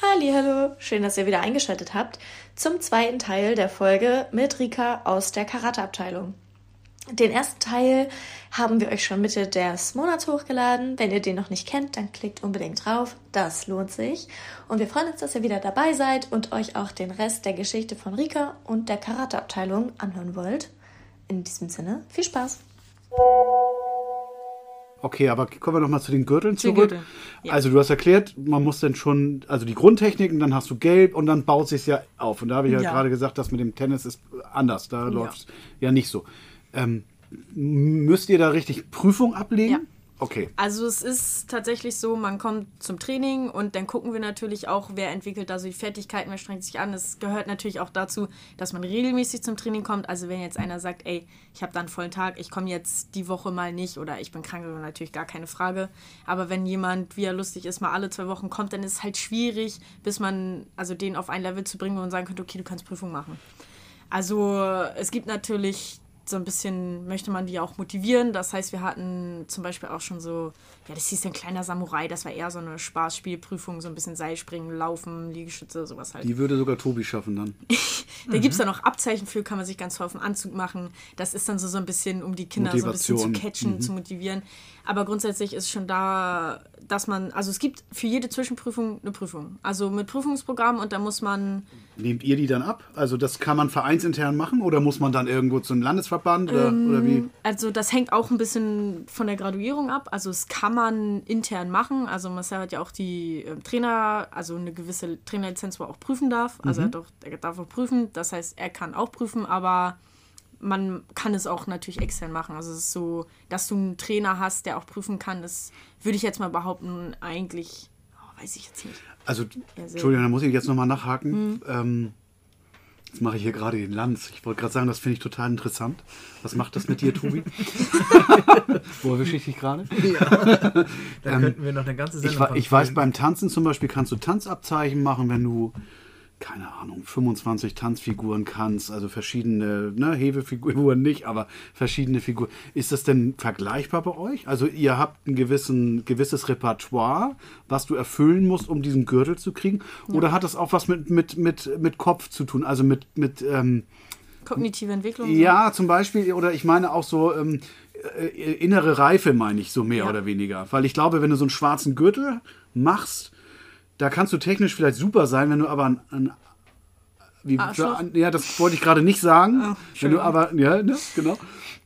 Hallo, schön, dass ihr wieder eingeschaltet habt zum zweiten Teil der Folge mit Rika aus der Karateabteilung. Den ersten Teil haben wir euch schon Mitte des Monats hochgeladen. Wenn ihr den noch nicht kennt, dann klickt unbedingt drauf. Das lohnt sich. Und wir freuen uns, dass ihr wieder dabei seid und euch auch den Rest der Geschichte von Rika und der Karateabteilung anhören wollt. In diesem Sinne, viel Spaß. Okay, aber kommen wir nochmal zu den Gürteln zurück. Gürtel. Ja. Also du hast erklärt, man muss dann schon, also die Grundtechniken, dann hast du gelb und dann baut sich ja auf. Und da habe ich ja, ja, gerade gesagt, das mit dem Tennis ist anders. Da ja. läuft es ja nicht so. Ähm, müsst ihr da richtig Prüfung ablegen? Okay. Also es ist tatsächlich so, man kommt zum Training und dann gucken wir natürlich auch, wer entwickelt da so die Fertigkeiten, wer strengt sich an. Es gehört natürlich auch dazu, dass man regelmäßig zum Training kommt. Also wenn jetzt einer sagt, ey, ich habe da einen vollen Tag, ich komme jetzt die Woche mal nicht oder ich bin krank, dann natürlich gar keine Frage. Aber wenn jemand, wie er lustig ist, mal alle zwei Wochen kommt, dann ist es halt schwierig, bis man, also den auf ein Level zu bringen, man sagen könnte, okay, du kannst Prüfung machen. Also es gibt natürlich so ein bisschen möchte man die auch motivieren. Das heißt, wir hatten zum Beispiel auch schon so, ja, das hieß ein kleiner Samurai, das war eher so eine Spaßspielprüfung, so ein bisschen Seilspringen, Laufen, Liegestütze, sowas halt. Die würde sogar Tobi schaffen dann. da mhm. gibt es dann noch Abzeichen für, kann man sich ganz toll auf den Anzug machen. Das ist dann so, so ein bisschen, um die Kinder Motivation. so ein bisschen zu catchen, mhm. zu motivieren. Aber grundsätzlich ist schon da, dass man, also es gibt für jede Zwischenprüfung eine Prüfung. Also mit Prüfungsprogramm und da muss man. Nehmt ihr die dann ab? Also das kann man vereinsintern machen oder muss man dann irgendwo zum Landesverband oder, ähm, oder wie? Also das hängt auch ein bisschen von der Graduierung ab. Also es kann man intern machen. Also Marcel hat ja auch die äh, Trainer, also eine gewisse Trainerlizenz, wo er auch prüfen darf. Also mhm. er, auch, er darf auch prüfen. Das heißt, er kann auch prüfen, aber man kann es auch natürlich extern machen. Also es ist so, dass du einen Trainer hast, der auch prüfen kann, das würde ich jetzt mal behaupten, eigentlich, oh, weiß ich jetzt nicht. Also, Entschuldigung, da muss ich jetzt nochmal nachhaken. Mhm. Ähm, jetzt mache ich hier gerade den Lanz. Ich wollte gerade sagen, das finde ich total interessant. Was macht das mit dir, Tobi? Wo erwische ich dich gerade? Ja. Da ähm, könnten wir noch eine ganze Sendung Ich, ich weiß, beim Tanzen zum Beispiel kannst du Tanzabzeichen machen, wenn du keine Ahnung, 25 Tanzfiguren kannst, also verschiedene, ne, Hefefiguren nicht, aber verschiedene Figuren. Ist das denn vergleichbar bei euch? Also ihr habt ein gewissen, gewisses Repertoire, was du erfüllen musst, um diesen Gürtel zu kriegen? Ja. Oder hat das auch was mit, mit, mit, mit Kopf zu tun? Also mit, mit ähm, Kognitive Entwicklung? Ja, zum Beispiel, oder ich meine auch so ähm, äh, innere Reife, meine ich, so mehr ja. oder weniger. Weil ich glaube, wenn du so einen schwarzen Gürtel machst, da kannst du technisch vielleicht super sein, wenn du aber ein, ein wie, ja, das wollte ich gerade nicht sagen. Oh, wenn du aber, ja, ne, genau.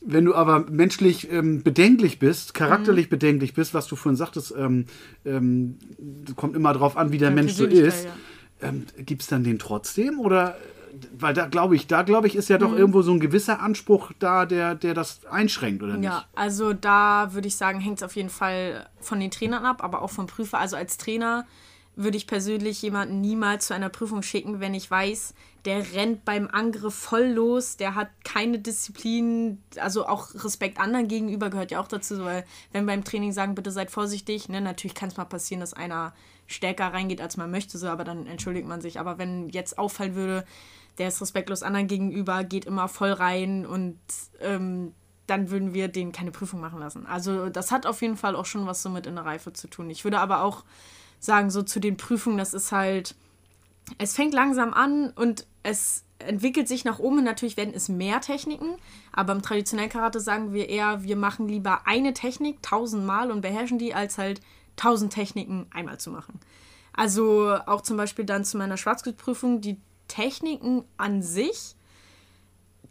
Wenn du aber menschlich ähm, bedenklich bist, charakterlich mhm. bedenklich bist, was du vorhin sagtest, ähm, ähm, kommt immer darauf an, wie der ja, Mensch so ist. Ja. Ähm, Gibt es dann den trotzdem? Oder weil da glaube ich, da glaube ich, ist ja doch mhm. irgendwo so ein gewisser Anspruch da, der, der das einschränkt, oder nicht? Ja, also da würde ich sagen, hängt es auf jeden Fall von den Trainern ab, aber auch vom Prüfer. Also als Trainer würde ich persönlich jemanden niemals zu einer Prüfung schicken, wenn ich weiß, der rennt beim Angriff voll los, der hat keine Disziplin, also auch Respekt anderen gegenüber gehört ja auch dazu, weil wenn beim Training sagen, bitte seid vorsichtig, ne, natürlich kann es mal passieren, dass einer stärker reingeht, als man möchte, so, aber dann entschuldigt man sich. Aber wenn jetzt auffallen würde, der ist respektlos anderen gegenüber, geht immer voll rein und ähm, dann würden wir den keine Prüfung machen lassen. Also das hat auf jeden Fall auch schon was so mit in der Reife zu tun. Ich würde aber auch sagen, so zu den Prüfungen, das ist halt, es fängt langsam an und es entwickelt sich nach oben. Natürlich werden es mehr Techniken, aber im traditionellen Karate sagen wir eher, wir machen lieber eine Technik tausendmal und beherrschen die, als halt tausend Techniken einmal zu machen. Also auch zum Beispiel dann zu meiner Schwarzgutprüfung, die Techniken an sich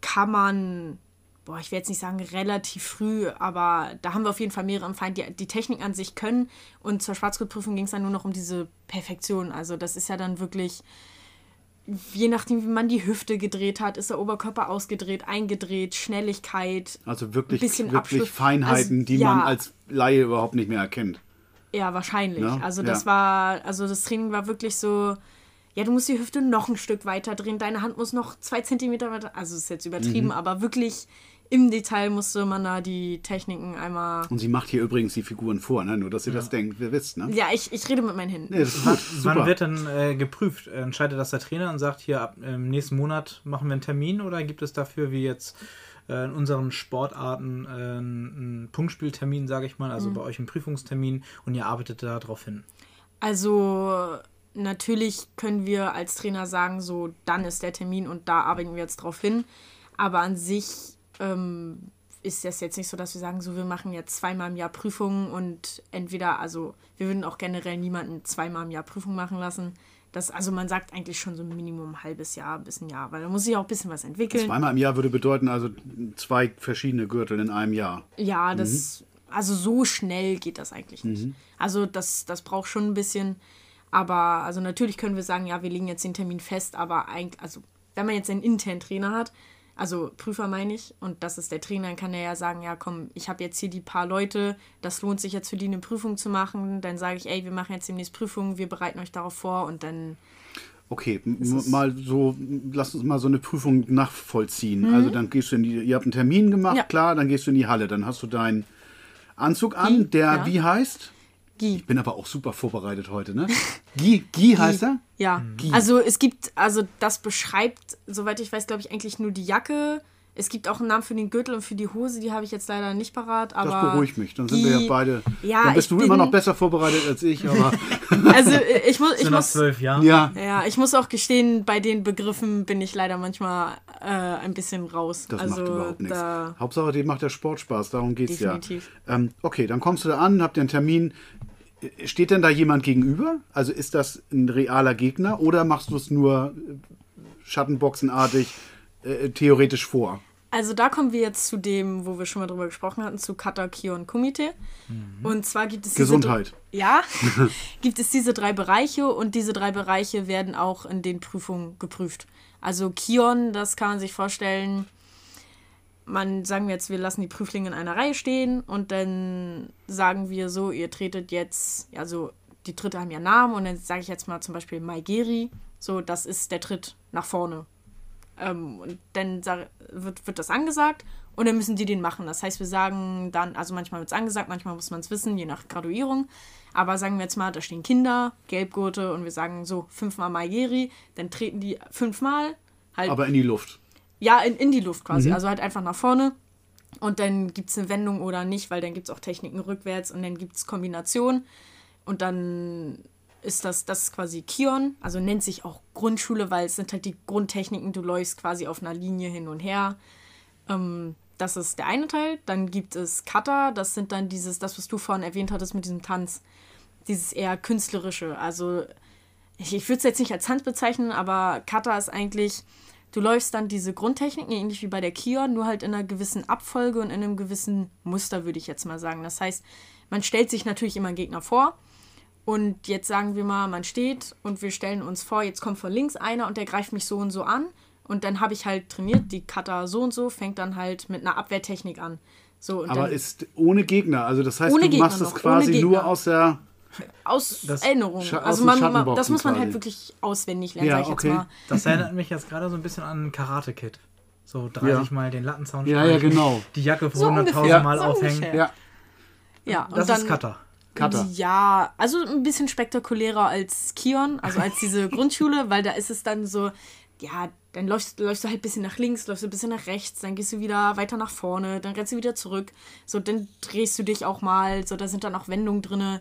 kann man boah, ich will jetzt nicht sagen relativ früh, aber da haben wir auf jeden Fall mehrere im Feind, die die Technik an sich können. Und zur Schwarzgurtprüfung ging es dann nur noch um diese Perfektion. Also das ist ja dann wirklich, je nachdem, wie man die Hüfte gedreht hat, ist der Oberkörper ausgedreht, eingedreht, Schnelligkeit. Also wirklich, bisschen wirklich Feinheiten, also, die ja, man als Laie überhaupt nicht mehr erkennt. Ja, wahrscheinlich. Ja? Also das ja. war, also das Training war wirklich so, ja, du musst die Hüfte noch ein Stück weiter drehen, deine Hand muss noch zwei Zentimeter weiter, also ist jetzt übertrieben, mhm. aber wirklich im Detail musste man da die Techniken einmal. Und sie macht hier übrigens die Figuren vor, ne? nur dass ihr ja. das denkt, wir wisst, ne? Ja, ich, ich rede mit meinen Händen. Nee, das ist gut. Wann wird dann äh, geprüft? Entscheidet das der Trainer und sagt, hier ab ähm, nächsten Monat machen wir einen Termin oder gibt es dafür, wie jetzt äh, in unseren Sportarten, äh, einen Punktspieltermin, sage ich mal, also mhm. bei euch einen Prüfungstermin und ihr arbeitet da drauf hin? Also natürlich können wir als Trainer sagen, so dann ist der Termin und da arbeiten wir jetzt drauf hin. Aber an sich ähm, ist das jetzt nicht so, dass wir sagen, so wir machen jetzt zweimal im Jahr Prüfungen und entweder, also wir würden auch generell niemanden zweimal im Jahr Prüfung machen lassen. Das, also man sagt eigentlich schon so Minimum ein halbes Jahr bis ein Jahr, weil da muss sich auch ein bisschen was entwickeln. Zweimal im Jahr würde bedeuten, also zwei verschiedene Gürtel in einem Jahr. Ja, das, also so schnell geht das eigentlich nicht. Also das, das braucht schon ein bisschen. Aber also natürlich können wir sagen, ja, wir legen jetzt den Termin fest, aber eigentlich, also wenn man jetzt einen internen Trainer hat, also Prüfer meine ich, und das ist der Trainer, dann kann er ja sagen, ja komm, ich habe jetzt hier die paar Leute, das lohnt sich jetzt für die eine Prüfung zu machen. Dann sage ich, ey, wir machen jetzt demnächst Prüfungen, wir bereiten euch darauf vor und dann Okay, mal so, lass uns mal so eine Prüfung nachvollziehen. Also dann gehst du in die, ihr habt einen Termin gemacht, Mhm. Ja. klar, dann gehst du in die Halle, dann hast du deinen Anzug an, der ja. wie heißt? Guy. Ich bin aber auch super vorbereitet heute, ne? Guy, Guy heißt er? Ja, also es gibt, also das beschreibt, soweit ich weiß, glaube ich, eigentlich nur die Jacke. Es gibt auch einen Namen für den Gürtel und für die Hose, die habe ich jetzt leider nicht parat. Aber Das beruhigt mich. Dann sind wir ja beide. Ja, dann bist du immer noch besser vorbereitet als ich, aber Also ich muss, ich muss, zwölf Jahren. ja, ja, ich muss auch gestehen, bei den Begriffen bin ich leider manchmal äh, ein bisschen raus. das also macht überhaupt nichts. Hauptsache, dir macht der Sport Spaß, darum geht's Definitiv. ja. Ähm, okay, dann kommst du da an, habt ihr einen Termin. Steht denn da jemand gegenüber? Also ist das ein realer Gegner oder machst du es nur äh, Schattenboxenartig äh, theoretisch vor? Also da kommen wir jetzt zu dem, wo wir schon mal drüber gesprochen hatten, zu Kata, Kion, Kumite. Und zwar gibt es diese Gesundheit. ja, gibt es diese drei Bereiche und diese drei Bereiche werden auch in den Prüfungen geprüft. Also Kion, das kann man sich vorstellen, man sagen wir jetzt, wir lassen die Prüflinge in einer Reihe stehen und dann sagen wir so, ihr tretet jetzt, also die Tritte haben ja Namen und dann sage ich jetzt mal zum Beispiel Maigeri, so das ist der Tritt nach vorne. Ähm, und dann wird, wird das angesagt und dann müssen die den machen. Das heißt, wir sagen dann, also manchmal wird es angesagt, manchmal muss man es wissen, je nach Graduierung. Aber sagen wir jetzt mal, da stehen Kinder, Gelbgurte und wir sagen so fünfmal Maigeri, dann treten die fünfmal halt Aber in die Luft. Ja, in, in die Luft quasi. Also halt einfach nach vorne. Und dann gibt es eine Wendung oder nicht, weil dann gibt es auch Techniken rückwärts und dann gibt es Kombinationen. Und dann ist das, das ist quasi Kion, also nennt sich auch Grundschule, weil es sind halt die Grundtechniken, du läufst quasi auf einer Linie hin und her. Ähm, das ist der eine Teil. Dann gibt es Kata, das sind dann dieses, das, was du vorhin erwähnt hattest mit diesem Tanz, dieses eher künstlerische. Also ich, ich würde es jetzt nicht als Tanz bezeichnen, aber Kata ist eigentlich, du läufst dann diese Grundtechniken, ähnlich wie bei der Kion, nur halt in einer gewissen Abfolge und in einem gewissen Muster, würde ich jetzt mal sagen. Das heißt, man stellt sich natürlich immer einen Gegner vor. Und jetzt sagen wir mal, man steht und wir stellen uns vor, jetzt kommt von links einer und der greift mich so und so an. Und dann habe ich halt trainiert, die Kata so und so, fängt dann halt mit einer Abwehrtechnik an. So, und Aber ist ohne Gegner. Also das heißt, du Gegner machst es noch, quasi nur aus der. Aus Das- Erinnerung. Scha- Also man, man, das muss man halt quasi. wirklich auswendig lernen, Ja, sag ich okay. jetzt mal. Das erinnert mich jetzt gerade so ein bisschen an Karate Kid. So 30 Ja. Mal den Lattenzaun Ja, ja, genau. Die Jacke So 100.000 ungefähr, Mal so aufhängen. Ja, Ja, und Das dann, ist Kata. Cutter. Ja, also ein bisschen spektakulärer als Kion, also als diese Grundschule, weil da ist es dann so, ja, dann läufst, läufst du halt ein bisschen nach links, läufst du ein bisschen nach rechts, dann gehst du wieder weiter nach vorne, dann rennst du wieder zurück. So, dann drehst du dich auch mal, so, da sind dann auch Wendungen drin.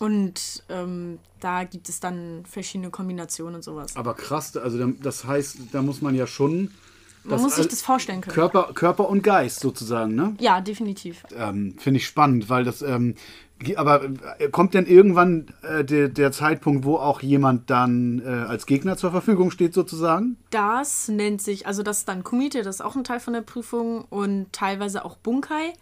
Und ähm, da gibt es dann verschiedene Kombinationen und sowas. Aber krass, also da- das heißt, da muss man ja schon. Man muss sich das vorstellen können. Körper, Körper und Geist sozusagen, ne? Ja, definitiv. Ähm, Finde ich spannend, weil das. Ähm, aber äh, kommt denn irgendwann äh, der, der Zeitpunkt, wo auch jemand dann äh, als Gegner zur Verfügung steht, sozusagen? Das nennt sich, also das ist dann Kumite, das ist auch ein Teil von der Prüfung und teilweise auch Bunkai.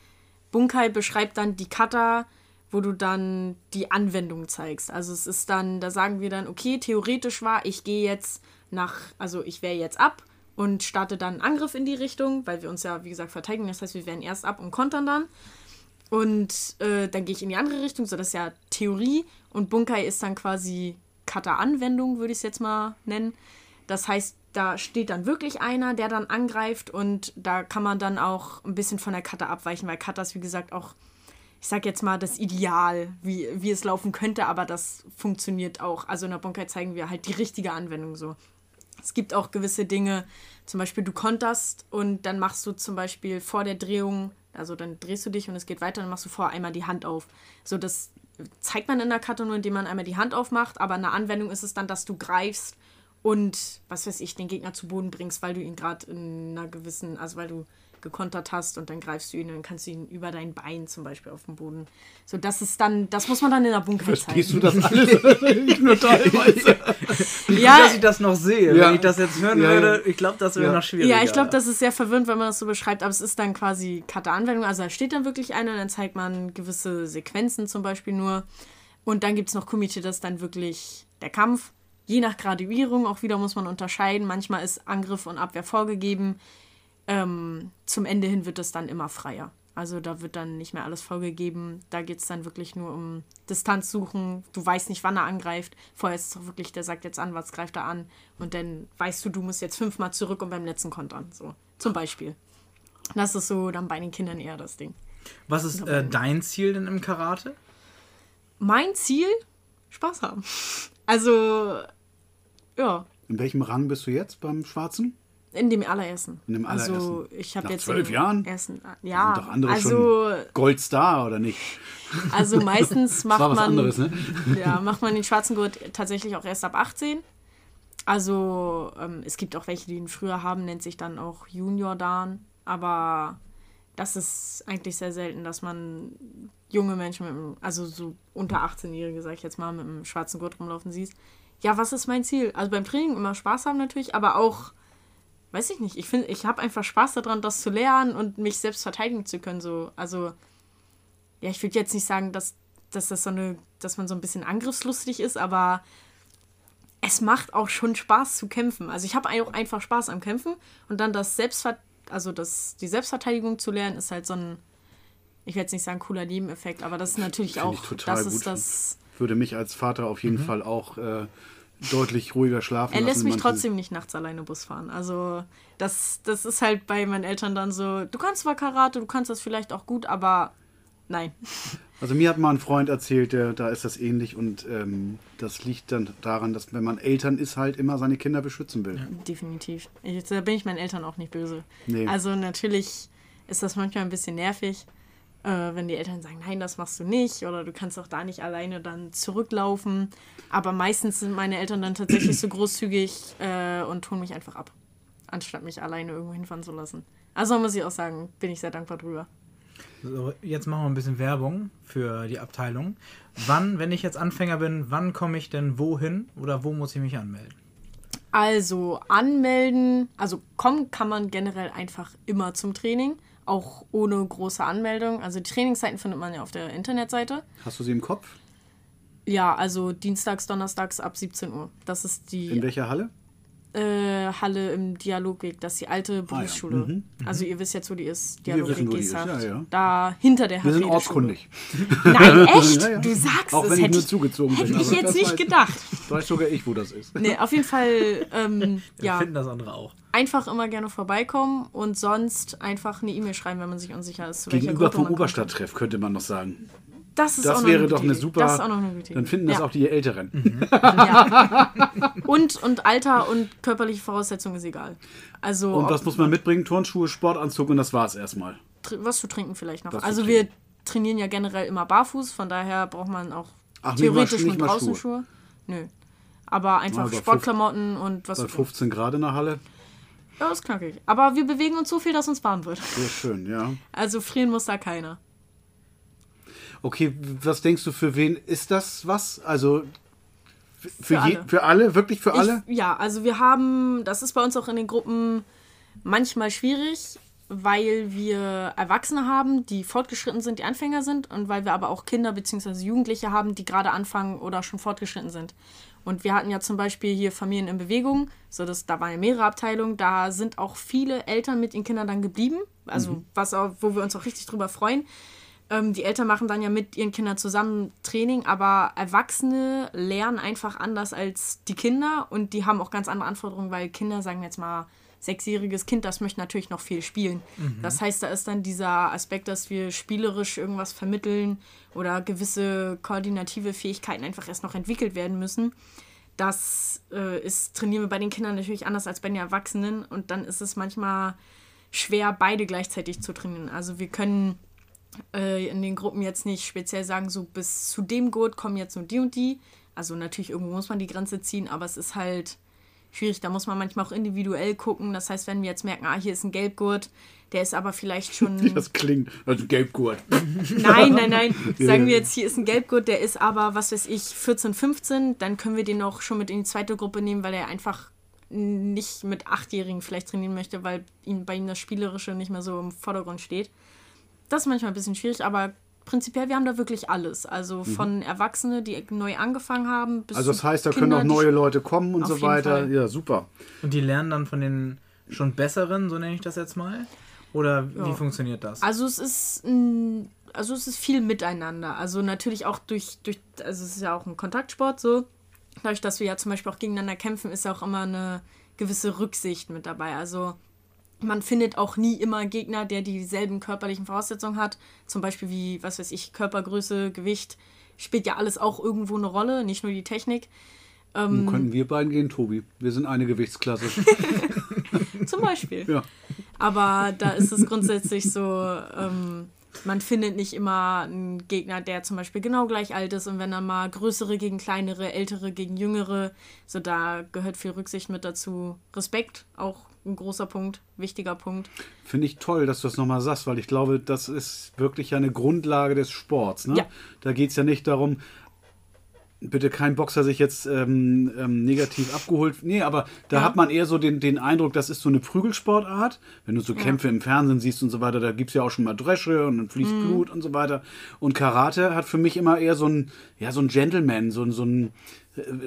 Bunkai beschreibt dann die Kata, wo du dann die Anwendung zeigst. Also es ist dann, da sagen wir dann, okay, theoretisch war, ich gehe jetzt nach, also ich wehre jetzt ab und starte dann einen Angriff in die Richtung, weil wir uns ja, wie gesagt, verteidigen. Das heißt, wir wehren erst ab und kontern dann. Und äh, dann gehe ich in die andere Richtung, so das ist ja Theorie. Und Bunkai ist dann quasi Kata-Anwendung, würde ich es jetzt mal nennen. Das heißt, da steht dann wirklich einer, der dann angreift und da kann man dann auch ein bisschen von der Kata abweichen, weil Kata ist, wie gesagt, auch, ich sag jetzt mal, das Ideal, wie, wie es laufen könnte, aber das funktioniert auch. Also in der Bunkai zeigen wir halt die richtige Anwendung so. Es gibt auch gewisse Dinge, zum Beispiel du konterst und dann machst du zum Beispiel vor der Drehung, also dann drehst du dich und es geht weiter, dann machst du vor einmal die Hand auf. So, das zeigt man in der Karte nur, indem man einmal die Hand aufmacht, aber in der Anwendung ist es dann, dass du greifst und, was weiß ich, den Gegner zu Boden bringst, weil du ihn gerade in einer gewissen, also weil du gekontert hast und dann greifst du ihn und dann kannst du ihn über dein Bein zum Beispiel auf den Boden. So, das ist dann, das muss man dann in der Bunker Verstehst zeigen. du das alles? ich nur teilweise. Ja, dass ich das noch sehe. Ja. Wenn ich das jetzt hören Ja, würde, ich glaube, das wäre Ja. noch schwieriger. Ja, ich glaube, das ist sehr verwirrend, wenn man das so beschreibt, aber es ist dann quasi Karte-Anwendung. Also da steht dann wirklich einer, dann zeigt man gewisse Sequenzen zum Beispiel nur. Und dann gibt es noch Kumite, das ist dann wirklich der Kampf. Je nach Graduierung auch wieder muss man unterscheiden. Manchmal ist Angriff und Abwehr vorgegeben. Ähm, zum Ende hin wird es dann immer freier. Also da wird dann nicht mehr alles vorgegeben. Da geht es dann wirklich nur um Distanz suchen. Du weißt nicht, wann er angreift. Vorher ist es doch wirklich, der sagt jetzt an, was greift er an. Und dann weißt du, du musst jetzt fünfmal zurück und beim letzten kontern. So, zum Beispiel. Das ist so dann bei den Kindern eher das Ding. Was ist äh, dein Ziel denn im Karate? Mein Ziel? Spaß haben. Also, ja, In welchem Rang bist du jetzt beim Schwarzen? In dem allerersten. In dem Also, allerersten. ich habe jetzt. zwölf Jahren? Ersten, ja, Sind doch andere also, schon Goldstar oder nicht? also meistens macht man. anderes, ne? Ja, macht man den schwarzen Gurt tatsächlich auch erst ab 18. Also ähm, es gibt auch welche, die ihn früher haben, nennt sich dann auch Junior Dan. Aber das ist eigentlich sehr selten, dass man junge Menschen mit einem, also so unter 18-Jährige, sag ich jetzt mal, mit einem schwarzen Gurt rumlaufen siehst. Ja, was ist mein Ziel? Also beim Training immer Spaß haben natürlich, aber auch, weiß ich nicht, ich finde, ich habe einfach Spaß daran, das zu lernen und mich selbst verteidigen zu können. So. Also, ja, ich würde jetzt nicht sagen, dass, dass das so eine, dass man so ein bisschen angriffslustig ist, aber es macht auch schon Spaß zu kämpfen. Also ich habe auch einfach Spaß am Kämpfen und dann das Selbstver also das, die Selbstverteidigung zu lernen, ist halt so ein, ich will jetzt nicht sagen cooler Nebeneffekt, aber das ist natürlich Finde auch, ich total das gut. ist das. Würde mich als Vater auf jeden Fall auch äh, deutlich ruhiger schlafen Er lassen. lässt mich Manche- trotzdem nicht nachts alleine Bus fahren. Also das, das ist halt bei meinen Eltern dann so, du kannst zwar Karate, du kannst das vielleicht auch gut, aber nein. Also mir hat mal ein Freund erzählt, der, da ist das ähnlich und ähm, das liegt dann daran, dass wenn man Eltern ist, halt immer seine Kinder beschützen will. Definitiv. Ich, da bin ich meinen Eltern auch nicht böse. Nee. Also natürlich ist das manchmal ein bisschen nervig, äh, wenn die Eltern sagen, nein, das machst du nicht oder du kannst auch da nicht alleine dann zurücklaufen. Aber meistens sind meine Eltern dann tatsächlich so großzügig äh, und tun mich einfach ab, anstatt mich alleine irgendwo hinfahren zu lassen. Also muss ich auch sagen, bin ich sehr dankbar drüber. So, jetzt machen wir ein bisschen Werbung für die Abteilung. Wann, wenn ich jetzt Anfänger bin, wann komme ich denn wohin oder wo muss ich mich anmelden? Also anmelden, also kommen kann man generell einfach immer zum Training, auch ohne große Anmeldung. Also die Trainingszeiten findet man ja auf der Internetseite. Hast du sie im Kopf? Ja, also dienstags, donnerstags ab 17 Uhr. Das ist In die welcher Halle? Äh, Halle im Dialogweg, das ist die alte Berufsschule. Mhm, Also ihr wisst jetzt, wo die ist. Wissen, Dialogweg wo die ist, ja, ja. Da hinter der Wir sind ortskundig. Nein, echt? Ja, ja. Du sagst Auch es. wenn ich hätte nur zugezogen hätte bin. ich jetzt nicht weiß- gedacht. Weiß sogar ich, wo das ist. Nee, auf jeden Fall, ähm, Wir ja, finden das andere auch. einfach immer gerne vorbeikommen und sonst einfach eine E-Mail schreiben, wenn man sich unsicher ist. zu Gegenüber vom. Oberstadttreff könnte man noch sagen. Das, ist Das auch noch wäre eine doch eine super. Das ist auch noch eine gute Idee. Dann finden das ja. auch die Älteren. Und, und Alter und körperliche Voraussetzung ist egal. Also, Und was muss man mitbringen? Turnschuhe, Sportanzug und das war's erstmal. was zu trinken vielleicht noch. Was zu Also wir trainieren ja generell immer barfuß, von daher braucht man auch Ach, nicht mal- theoretisch nicht nur mal draußen Schuhe. Schuhe. Nö. Aber einfach Ja, bei Sportklamotten und was Bei zu trinken. 15 Grad in der Halle. Ja, ist knackig. Aber wir bewegen uns so viel, dass uns warm wird. Sehr schön, ja. Also frieren muss da keiner. Okay, was denkst du, für wen ist das was? Also für, für, je, alle. für alle? Wirklich für alle? Ich, ja, also wir haben, das ist bei uns auch in den Gruppen manchmal schwierig, weil wir Erwachsene haben, die fortgeschritten sind, die Anfänger sind und weil wir aber auch Kinder bzw. Jugendliche haben, die gerade anfangen oder schon fortgeschritten sind. Und wir hatten ja zum Beispiel hier Familien in Bewegung, so dass da waren ja mehrere Abteilungen, da sind auch viele Eltern mit ihren Kindern dann geblieben, also was auch, wo wir uns auch richtig drüber freuen. Ähm, die Eltern machen dann ja mit ihren Kindern zusammen Training, aber Erwachsene lernen einfach anders als die Kinder und die haben auch ganz andere Anforderungen, weil Kinder, sagen wir jetzt mal, sechsjähriges Kind, das möchte natürlich noch viel spielen. Das heißt, da ist dann dieser Aspekt, dass wir spielerisch irgendwas vermitteln oder gewisse koordinative Fähigkeiten einfach erst noch entwickelt werden müssen. Das äh, ist, trainieren wir bei den Kindern natürlich anders als bei den Erwachsenen und dann ist es manchmal schwer, beide gleichzeitig zu trainieren. Also wir können äh, in den Gruppen jetzt nicht speziell sagen, so bis zu dem Gurt kommen jetzt nur die und die. Also natürlich irgendwo muss man die Grenze ziehen, aber es ist halt schwierig. Da muss man manchmal auch individuell gucken. Das heißt, wenn wir jetzt merken, ah, hier ist ein Gelbgurt, der ist aber vielleicht schon. Wie das klingt, also Gelbgurt. Nein, nein, nein. Sagen wir jetzt, hier ist ein Gelbgurt, der ist aber, was weiß ich, 14, 15, dann können wir den auch schon mit in die zweite Gruppe nehmen, weil er einfach nicht mit Achtjährigen vielleicht trainieren möchte, weil ihm, bei ihm das Spielerische nicht mehr so im Vordergrund steht. Das ist manchmal ein bisschen schwierig, aber prinzipiell, wir haben da wirklich alles. Also Mhm. von Erwachsene, die neu angefangen haben, bis Also das heißt, da Kinder, können auch neue Leute kommen und so weiter. Fall. Ja, super. Und die lernen dann von den schon besseren, so nenne ich das jetzt mal? Oder wie Ja. funktioniert das? Also es ist ein, also es ist viel miteinander. Also natürlich auch durch, durch, also es ist ja auch ein Kontaktsport so. Dadurch, dass wir ja zum Beispiel auch gegeneinander kämpfen, ist ja auch immer eine gewisse Rücksicht mit dabei. Also man findet auch nie immer einen Gegner, der dieselben körperlichen Voraussetzungen hat. Zum Beispiel wie, was weiß ich, Körpergröße, Gewicht. Spielt ja alles auch irgendwo eine Rolle, nicht nur die Technik. Ähm, Nun könnten wir beiden gehen, Tobi. Wir sind eine Gewichtsklasse. Zum Beispiel. ja. Aber da ist es grundsätzlich so, ähm, man findet nicht immer einen Gegner, der zum Beispiel genau gleich alt ist und wenn dann mal größere gegen kleinere, ältere gegen jüngere, so da gehört viel Rücksicht mit dazu. Respekt, auch ein großer Punkt, wichtiger Punkt. Finde ich toll, dass du das nochmal sagst, weil ich glaube, das ist wirklich eine Grundlage des Sports. Ne? Ja. Da geht es ja nicht darum, bitte kein Boxer sich jetzt ähm, ähm, negativ abgeholt. Nee, aber da Ja. hat man eher so den, den Eindruck, das ist so eine Prügelsportart. Wenn du so Kämpfe im Fernsehen siehst und so weiter, da gibt es ja auch schon mal Dresche und dann fließt Mhm. Blut und so weiter. Und Karate hat für mich immer eher so ein, ja, so ein Gentleman, so ein, so ein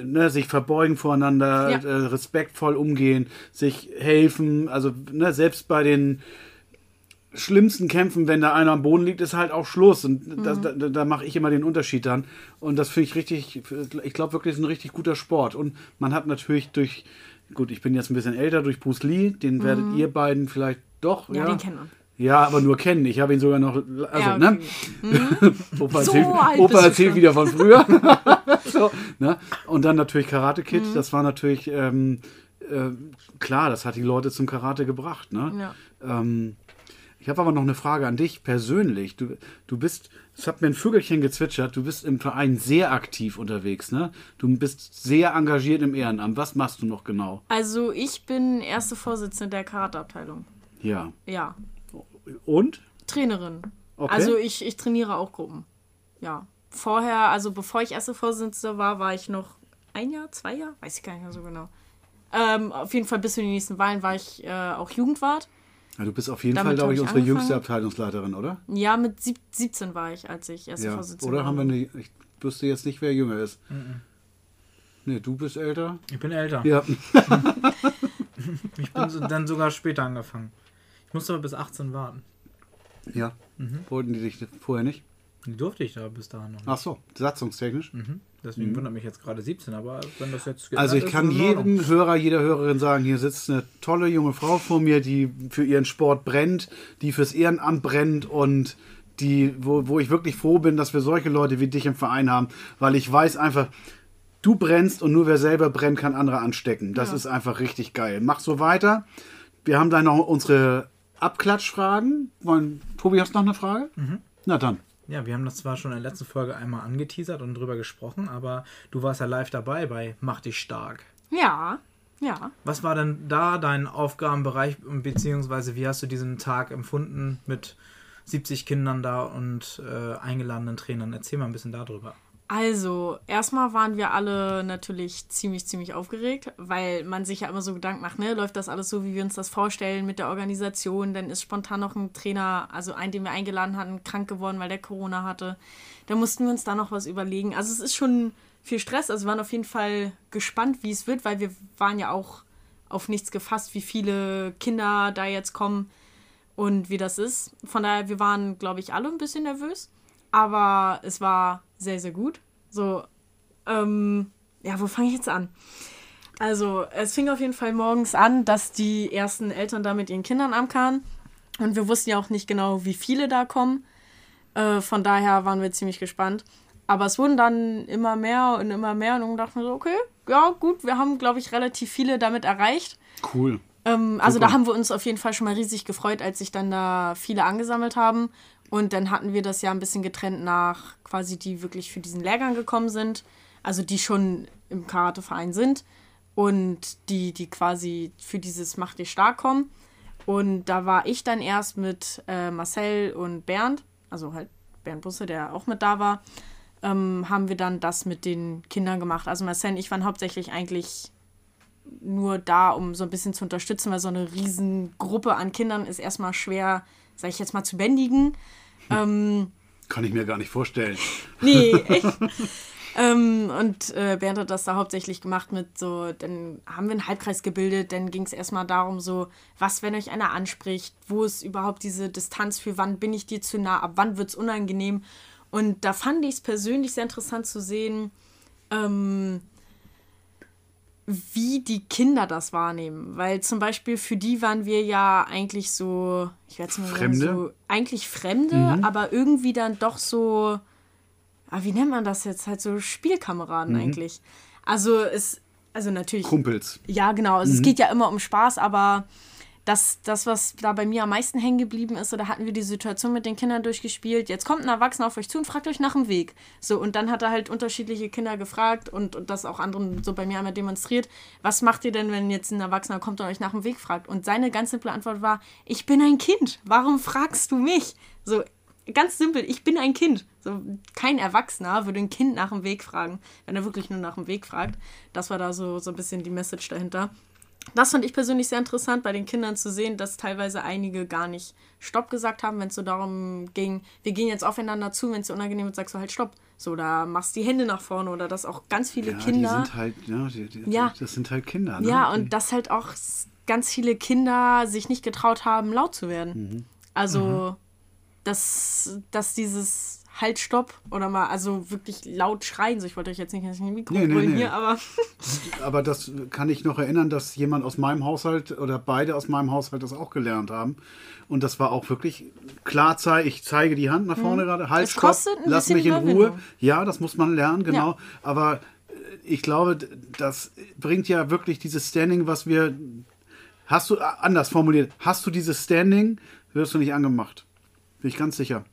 ne, sich verbeugen voreinander, Ja. äh, respektvoll umgehen, sich helfen. Also ne, selbst bei den schlimmsten Kämpfen, wenn da einer am Boden liegt, ist halt auch Schluss. Und das, da, da mache ich immer den Unterschied dann. Und das finde ich richtig, ich glaube wirklich, ist ein richtig guter Sport. Und man hat natürlich durch, gut, ich bin jetzt ein bisschen älter, durch Bruce Lee, den werdet ihr beiden vielleicht doch. Ja, Ja, den kennt man. Ja, aber nur kennen. Ich habe ihn sogar noch, also, Ja, ne? okay. Opa So erzählt, Opa erzählt wieder von früher. so, ne? Und dann natürlich Karate Kid. Mhm. Das war natürlich, ähm, äh, klar, das hat die Leute zum Karate gebracht. Ne? Ja. Ähm, ich habe aber noch eine Frage an dich persönlich. Du, du bist, es hat mir ein Vögelchen gezwitschert, du bist im Verein sehr aktiv unterwegs, ne? Du bist sehr engagiert im Ehrenamt. Was machst du noch genau? Also ich bin erste Vorsitzende der Karateabteilung. Ja. Ja, Und? Trainerin. Okay. Also ich, ich trainiere auch Gruppen. Ja. Vorher, also bevor ich erste Vorsitzende war, war ich noch ein Jahr, zwei Jahre, weiß ich gar nicht mehr so genau. Ähm, auf jeden Fall bis zu den nächsten Wahlen war ich äh, auch Jugendwart. Ja, du bist auf jeden Damit Fall, glaube ich, ich unsere jüngste angefangen. Abteilungsleiterin, oder? Ja, mit sieb 17 war ich, als ich erste Ja. Vorsitzende Oder haben wir war. eine, ich wüsste jetzt nicht, wer jünger ist. Nee, du bist älter. Ich bin älter. Ja. Ich bin so, dann sogar später angefangen. Ich musste aber bis 18 warten. Ja. Wollten die dich vorher nicht? Die durfte ich da bis dahin noch nicht. Ach so, satzungstechnisch. Mhm. Deswegen wundert mich jetzt gerade 17, aber wenn das jetzt Also ich ist, kann jedem Hörer, jeder Hörerin sagen, hier sitzt eine tolle junge Frau vor mir, die für ihren Sport brennt, die fürs Ehrenamt brennt und die, wo, wo ich wirklich froh bin, dass wir solche Leute wie dich im Verein haben, weil ich weiß einfach, du brennst und nur wer selber brennt, kann andere anstecken. Das ist einfach richtig geil. Mach so weiter. Wir haben dann noch unsere Abklatschfragen. Wollen, Tobi, hast du noch eine Frage? Na dann. Ja, wir haben das zwar schon in der letzten Folge einmal angeteasert und drüber gesprochen, aber du warst ja live dabei bei Mach dich stark. Ja, ja. Was war denn da dein Aufgabenbereich und beziehungsweise wie hast du diesen Tag empfunden mit 70 Kindern da und äh, eingeladenen Trainern? Erzähl mal ein bisschen darüber. Also, erstmal waren wir alle natürlich ziemlich, ziemlich aufgeregt, weil man sich ja immer so Gedanken macht, ne, läuft das alles so, wie wir uns das vorstellen mit der Organisation? Dann ist spontan noch ein Trainer, also einen, den wir eingeladen hatten, krank geworden, weil der Corona hatte. Da mussten wir uns da noch was überlegen. Also, es ist schon viel Stress. Also, wir waren auf jeden Fall gespannt, wie es wird, weil wir waren ja auch auf nichts gefasst, wie viele Kinder da jetzt kommen und wie das ist. Von daher, wir waren, glaube ich, alle ein bisschen nervös. Aber es war sehr, sehr gut. So, ähm, ja, wo fange ich jetzt an? Also, es fing auf jeden Fall morgens an, dass die ersten Eltern da mit ihren Kindern ankamen. Und wir wussten ja auch nicht genau, wie viele da kommen. Äh, von daher waren wir ziemlich gespannt. Aber es wurden dann immer mehr und immer mehr. Und dann dachten wir so, okay, ja, gut, wir haben, glaube ich, relativ viele damit erreicht. Cool. Ähm, also Super. da haben wir uns auf jeden Fall schon mal riesig gefreut, als sich dann da viele angesammelt haben. Und dann hatten wir das ja ein bisschen getrennt nach quasi die wirklich für diesen Lehrgang gekommen sind, also die schon im Karateverein sind und die, die quasi für dieses Mach dich stark kommen. Und da war ich dann erst mit äh, Marcel und Bernd, also halt Bernd Busse, der auch mit da war, ähm, haben wir dann das mit den Kindern gemacht. Also Marcel und ich waren hauptsächlich eigentlich nur da, um so ein bisschen zu unterstützen, weil so eine Riesengruppe an Kindern ist erstmal schwer, sag ich jetzt mal, zu bändigen. Ähm, Kann ich mir gar nicht vorstellen. nee, echt. ähm, und äh, Bernd hat das da hauptsächlich gemacht mit so, dann haben wir einen Halbkreis gebildet, dann ging es erstmal darum, so, was, wenn euch einer anspricht, wo ist überhaupt diese Distanz für wann bin ich dir zu nah, ab wann wird es unangenehm. Und da fand ich es persönlich sehr interessant zu sehen, ähm, wie die Kinder das wahrnehmen. Weil zum Beispiel für die waren wir ja eigentlich so, ich werde es mal sagen, Fremde? so eigentlich Fremde, Mhm. aber irgendwie dann doch so, ah, wie nennt man das jetzt? Halt so Spielkameraden Mhm. eigentlich. Also es, also natürlich. Kumpels. Ja, genau. Also Mhm. es geht ja immer um Spaß, aber das, das, was da bei mir am meisten hängen geblieben ist, da hatten wir die Situation mit den Kindern durchgespielt. Jetzt kommt ein Erwachsener auf euch zu und fragt euch nach dem Weg. So, und dann hat er halt unterschiedliche Kinder gefragt und, und das auch anderen so bei mir einmal demonstriert. Was macht ihr denn, wenn jetzt ein Erwachsener kommt und euch nach dem Weg fragt? Und seine ganz simple Antwort war: Ich bin ein Kind. Warum fragst du mich? So, ganz simpel, ich bin ein Kind. So, kein Erwachsener würde ein Kind nach dem Weg fragen, wenn er wirklich nur nach dem Weg fragt. Das war da so, so ein bisschen die Message dahinter. Das fand ich persönlich sehr interessant, bei den Kindern zu sehen, dass teilweise einige gar nicht Stopp gesagt haben, wenn es so darum ging, wir gehen jetzt aufeinander zu, wenn es dir unangenehm wird, sagst du halt Stopp. So, da machst die Hände nach vorne oder dass auch ganz viele Ja, Kinder. die sind halt, ja, die, die, Ja. das sind halt Kinder. Ne? Ja, und dass halt auch ganz viele Kinder sich nicht getraut haben, laut zu werden. Mhm. Also, dass, dass dieses Halt, Stopp oder mal, also wirklich laut schreien. So, ich wollte euch jetzt nicht ins Mikro Nee, nee, holen nee. hier, aber Aber das kann ich noch erinnern, dass jemand aus meinem Haushalt oder beide aus meinem Haushalt das auch gelernt haben. Und das war auch wirklich klar, zei- ich zeige die Hand nach vorne gerade, halt, Es stopp, kostet ein lass mich in Ruhe. Ja, das muss man lernen, genau. Ja. Aber äh, ich glaube, das bringt ja wirklich dieses Standing, was wir. Hast du, äh, anders formuliert, hast du dieses Standing, wirst du nicht angemacht. Bin ich ganz sicher.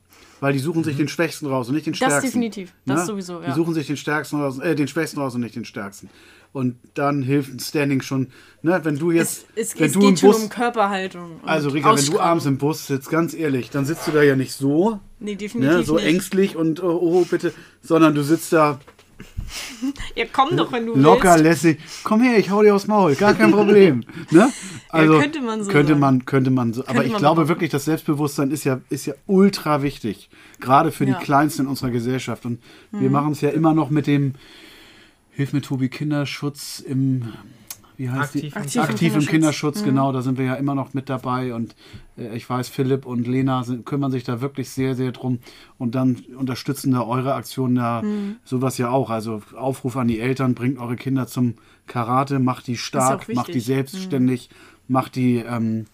Weil die suchen sich den Schwächsten raus und nicht den Mhm. Das Stärksten. definitiv. Das Ne? sowieso, Die ja. suchen sich den Stärksten raus, äh, den Schwächsten raus und nicht den Stärksten. Und dann hilft ein Standing schon, ne, wenn du jetzt, es, es, wenn es du geht im Bus, um Körperhaltung. also Rika, wenn du abends im Bus sitzt, ganz ehrlich, dann sitzt du da ja nicht so, Nee, definitiv ne, so nicht. ängstlich und oh, oh bitte, sondern du sitzt da Ja, komm doch, wenn du locker, willst. lässig. Komm her, ich hau dir aufs Maul, gar kein Problem. ne? Also könnte man so könnte sagen. man, könnte man so. aber ich man glaube machen. wirklich, das Selbstbewusstsein ist ja, ist ja ultra wichtig, gerade für Ja. die Kleinsten in unserer Gesellschaft. Und Mhm. wir machen es ja immer noch mit dem, hilf mir Tobi, Kinderschutz im wie heißt Aktiv die? im Aktiv im Aktiv im Kinderschutz. Kinderschutz, genau, da sind wir ja immer noch mit dabei und äh, ich weiß, Philipp und Lena sind, kümmern sich da wirklich sehr, sehr drum und dann unterstützen da eure Aktionen da sowas ja auch. Also Aufruf an die Eltern, bringt eure Kinder zum Karate, macht die stark, macht die selbstständig, macht die, ähm,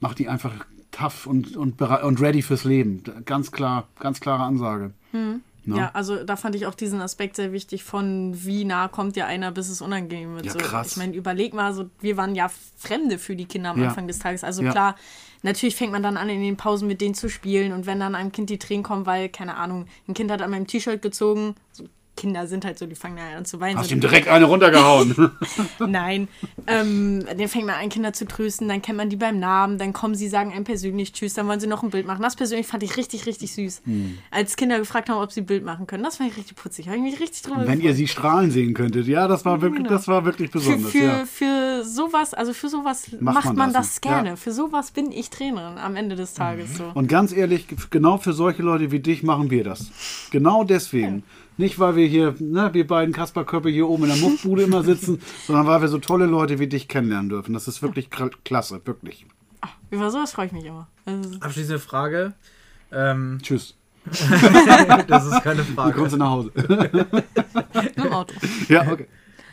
macht die einfach tough und, und, bereit- und ready fürs Leben. Ganz klar, ganz klare Ansage. Ne? Ja, also da fand ich auch diesen Aspekt sehr wichtig von wie nah kommt dir einer, bis es unangenehm wird. Ja, so, krass. Ich meine, überleg mal, so, wir waren ja Fremde für die Kinder am Ja. Anfang des Tages. Also Ja. klar, natürlich fängt man dann an, in den Pausen mit denen zu spielen und wenn dann einem Kind die Tränen kommen, weil, keine Ahnung, ein Kind hat an meinem T-Shirt gezogen, so Kinder sind halt so, die fangen ja an zu weinen. Hast so, ihm direkt eine runtergehauen. Nein. Ähm, dann fängt man an, Kinder zu trösten, dann kennt man die beim Namen, dann kommen sie, sagen einem persönlich Tschüss, dann wollen sie noch ein Bild machen. Das persönlich fand ich richtig, richtig süß. Hm. Als Kinder gefragt haben, ob sie ein Bild machen können. Das fand ich richtig putzig. Habe ich mich richtig drüber Wenn ihr sie strahlen sehen könntet. Ja, das war wirklich, das war wirklich für, besonders. für, ja. für sowas, also für sowas Macht macht, man man, das, das, gerne. ja. Für sowas bin ich Trainerin am Ende des Tages. So. Und ganz ehrlich, genau für solche Leute wie dich machen wir das. Genau deswegen. Nicht, weil wir hier, ne, wir beiden Kasperköpfe hier oben in der Muffbude immer sitzen, sondern weil wir so tolle Leute wie dich kennenlernen dürfen. Das ist wirklich klasse, wirklich. Über sowas freue ich mich immer. Also, Abschließende Frage. Ähm, Tschüss. das ist keine Du kommst Frage. du nach Hause. Im Auto. ja, okay.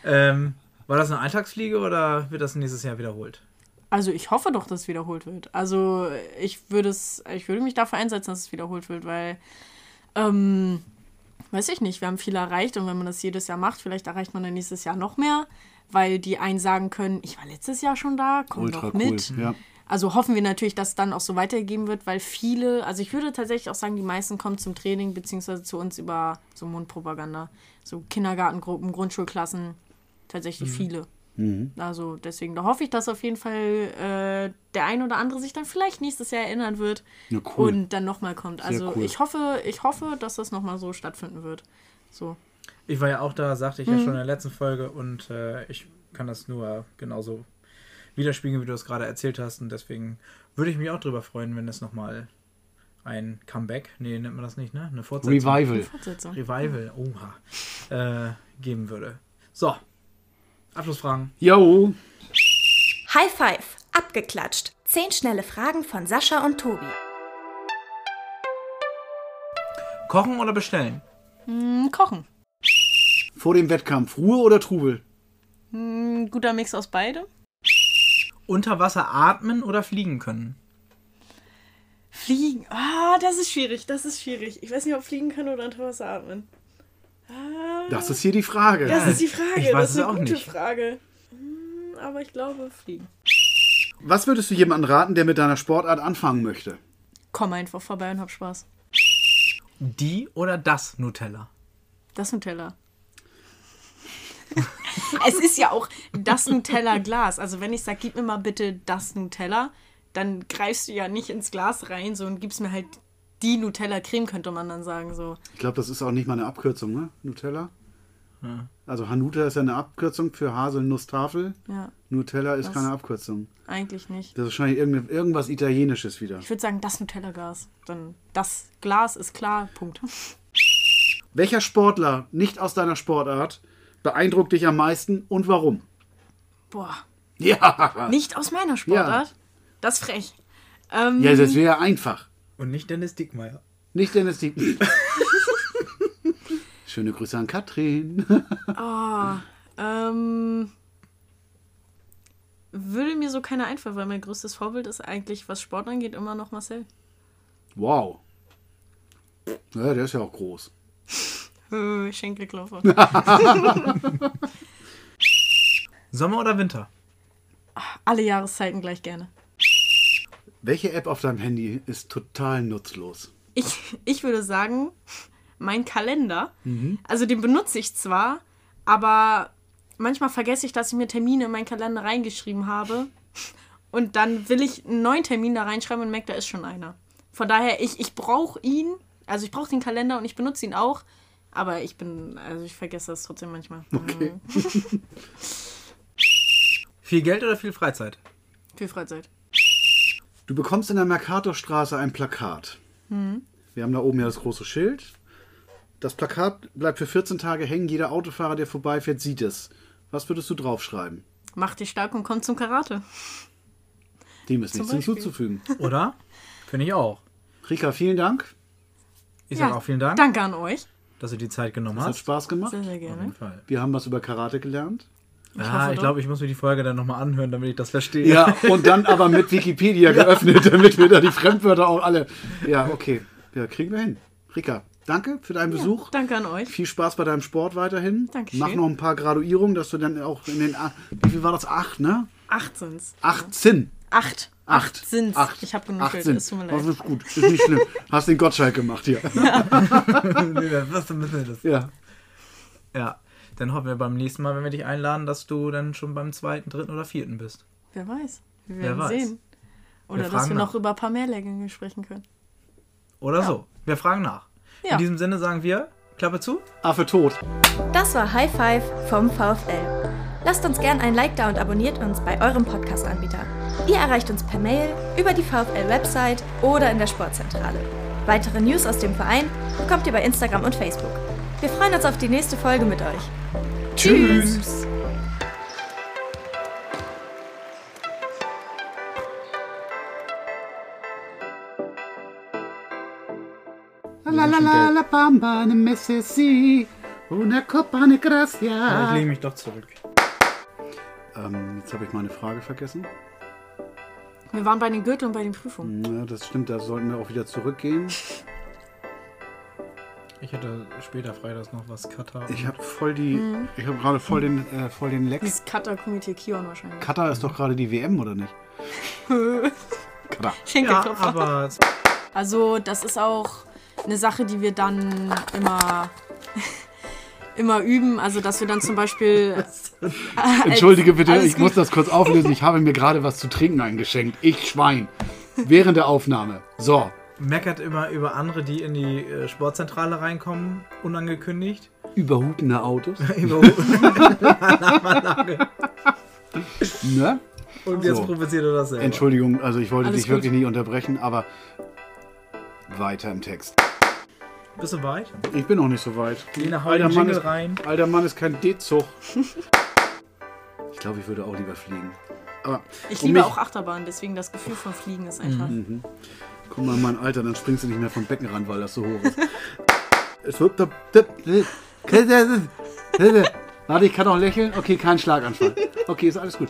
Ähm, war das eine Eintagsfliege oder wird das nächstes Jahr wiederholt? Also ich hoffe doch, dass es wiederholt wird. Also ich würde es, ich würde mich dafür einsetzen, dass es wiederholt wird, weil ähm, weiß ich nicht, wir haben viel erreicht und wenn man das jedes Jahr macht, vielleicht erreicht man dann nächstes Jahr noch mehr, weil die einen sagen können, ich war letztes Jahr schon da, komm Ultra doch cool. mit. Ja. Also hoffen wir natürlich, dass es dann auch so weitergegeben wird, weil viele, also ich würde tatsächlich auch sagen, die meisten kommen zum Training beziehungsweise zu uns über so Mundpropaganda. So Kindergartengruppen, Grundschulklassen, tatsächlich viele. Also deswegen, da hoffe ich, dass auf jeden Fall äh, der ein oder andere sich dann vielleicht nächstes Jahr erinnern wird Ja, cool. und dann nochmal kommt. Also cool. ich hoffe, ich hoffe, dass das nochmal so stattfinden wird. So. Ich war ja auch da, sagte ich ja schon in der letzten Folge und äh, ich kann das nur genauso widerspiegeln, wie du es gerade erzählt hast und deswegen würde ich mich auch drüber freuen, wenn es nochmal ein Comeback, nee, nennt man das nicht, ne? Eine Fortsetzung. Revival. Fortsetzung. Revival, oha, äh, geben würde. So, Abschlussfragen. Yo. High Five, abgeklatscht. Zehn schnelle Fragen von Sascha und Tobi. Kochen oder bestellen? Hm, kochen. Vor dem Wettkampf. Ruhe oder Trubel? Ein guter Mix aus beidem. Unter Wasser atmen oder fliegen können? Fliegen. Ah, das ist schwierig. Das ist schwierig. Ich weiß nicht, ob fliegen kann oder unter Wasser atmen. Das ist hier die Frage. das ist die Frage. ich weiß das ist es eine auch gute nicht. Frage. Hm, aber ich glaube, fliegen. Was würdest du jemandem raten, der mit deiner Sportart anfangen möchte? Komm einfach vorbei und hab Spaß. Die oder das Nutella? Das Nutella. es ist ja auch das Nutella-Glas. Also wenn ich sage, gib mir mal bitte das Nutella, dann greifst du ja nicht ins Glas rein so und gibst mir halt die Nutella-Creme, könnte man dann sagen. So. Ich glaube, das ist auch nicht mal eine Abkürzung, ne? Nutella. Also Hanuta ist ja eine Abkürzung für Haselnusstafel. Ja, Nutella ist Das- keine Abkürzung. eigentlich nicht. Das ist wahrscheinlich irgende- irgendwas Italienisches wieder. Ich würde sagen, das Nutella-Glas. Dann das Glas ist klar, Punkt. Welcher Sportler, nicht aus deiner Sportart, beeindruckt dich am meisten und warum? Boah, Ja, nicht aus meiner Sportart. Das ist frech. Ähm, ja das wäre einfach. Und nicht Dennis Dickmeyer. Nicht Dennis Dieken. Schöne Grüße an Katrin. Ähm, würde mir so keiner einfallen, weil mein größtes Vorbild ist eigentlich, was Sport angeht, immer noch Marcel. Wow. Ja, der ist ja auch groß. Äh, Schenkelklopfer. Sommer oder Winter? Alle Jahreszeiten gleich gerne. Welche App auf deinem Handy ist total nutzlos? Ich, ich würde sagen, mein Kalender, also den benutze ich zwar, aber manchmal vergesse ich, dass ich mir Termine in meinen Kalender reingeschrieben habe. Und dann will ich einen neuen Termin da reinschreiben und merke, da ist schon einer. Von daher, ich, ich brauche ihn, also ich brauche den Kalender und ich benutze ihn auch, aber ich bin, also ich vergesse das trotzdem manchmal. Okay. Viel Geld oder viel Freizeit? Viel Freizeit. Du bekommst in der Mercatorstraße ein Plakat. Wir haben da oben ja das große Schild. Das Plakat bleibt für 14 Tage hängen. Jeder Autofahrer, der vorbeifährt, sieht es. Was würdest du draufschreiben? Mach dich stark und komm zum Karate. Dem ist Zum nichts Beispiel. hinzuzufügen. Oder? Finde ich auch. Rika, vielen Dank. Ich sage auch vielen Dank, Danke an euch. dass du die Zeit genommen Es hat hast. Spaß gemacht. Sehr, sehr Auf jeden gerne. Fall. Wir haben was über Karate gelernt. Ah, hoffe ich glaube, ich muss mir die Folge dann nochmal anhören, damit ich das verstehe. Ja, und dann aber mit Wikipedia geöffnet, damit wir da die Fremdwörter auch alle. Ja, okay. Ja, kriegen wir hin. Rika, danke für deinen Besuch. Danke an euch. Viel Spaß bei deinem Sport weiterhin. Dankeschön. Mach noch ein paar Graduierungen, dass du dann auch in den. Wie viel war das? Acht, ne? Acht sind's. 18. Acht. Acht. sind's. Acht. Ich habe Acht sind. Es tut mir Das leid. ist gut. Ist nicht schlimm. Hast den Gottschalk gemacht hier. nee, das müssen wir das. Ja. Ja. Dann hoffen wir beim nächsten Mal, wenn wir dich einladen, dass du dann schon beim zweiten, dritten oder vierten bist. Wer weiß. Wir Wer werden weiß. sehen. Oder Wir dass wir nach. noch über ein paar mehr Lehrgänge sprechen können. Oder so. Wir fragen nach. Ja. In diesem Sinne sagen wir, Klappe zu. Affe tot. Das war High Five vom VfL. Lasst uns gern ein Like da und abonniert uns bei eurem Podcast-Anbieter. Ihr erreicht uns per Mail, über die VfL-Website oder in der Sportzentrale. Weitere News aus dem Verein bekommt ihr bei Instagram und Facebook. Wir freuen uns auf die nächste Folge mit euch. Tschüss. La la la la bamba ne messi. Una copa ne Ich gracia. lege mich doch zurück. Ähm, jetzt habe ich meine Frage vergessen. Wir waren bei den Gürteln und bei den Prüfungen. Ja, das stimmt, da sollten wir auch wieder zurückgehen. Ich hätte später freitags noch was Katar. Ich habe voll die. Ich habe gerade voll den, äh, voll den Lex. Das Cutter-Komitee Kion wahrscheinlich. Katar ist doch gerade die WM, oder nicht? Katar. ja, aber Also das ist auch eine Sache, die wir dann immer, immer üben. Also dass wir dann zum Beispiel... Entschuldige bitte, ich gut. muss das kurz auflösen. Ich habe mir gerade was zu trinken eingeschenkt. Ich Schwein. Während der Aufnahme. So. Meckert immer über andere, die in die äh, Sportzentrale reinkommen, unangekündigt. Überhutende Autos. Über Ne? Und jetzt So. provoziert er das selber. Entschuldigung, also ich wollte Alles dich gut. wirklich nicht unterbrechen, aber weiter im Text. Bist du weit? Ich bin noch nicht so weit. Lena, hau alter, den Mann Jingle ist, rein. alter Mann ist kein D-Zug. Ich glaube, ich würde auch lieber fliegen. Aber Ich liebe mich- auch Achterbahn, deswegen das Gefühl von Fliegen ist einfach... Guck mal, mein Alter, dann springst du nicht mehr vom Beckenrand, weil das so hoch ist. Warte, ich kann auch lächeln. Okay, kein Schlaganfall. Okay, ist alles gut.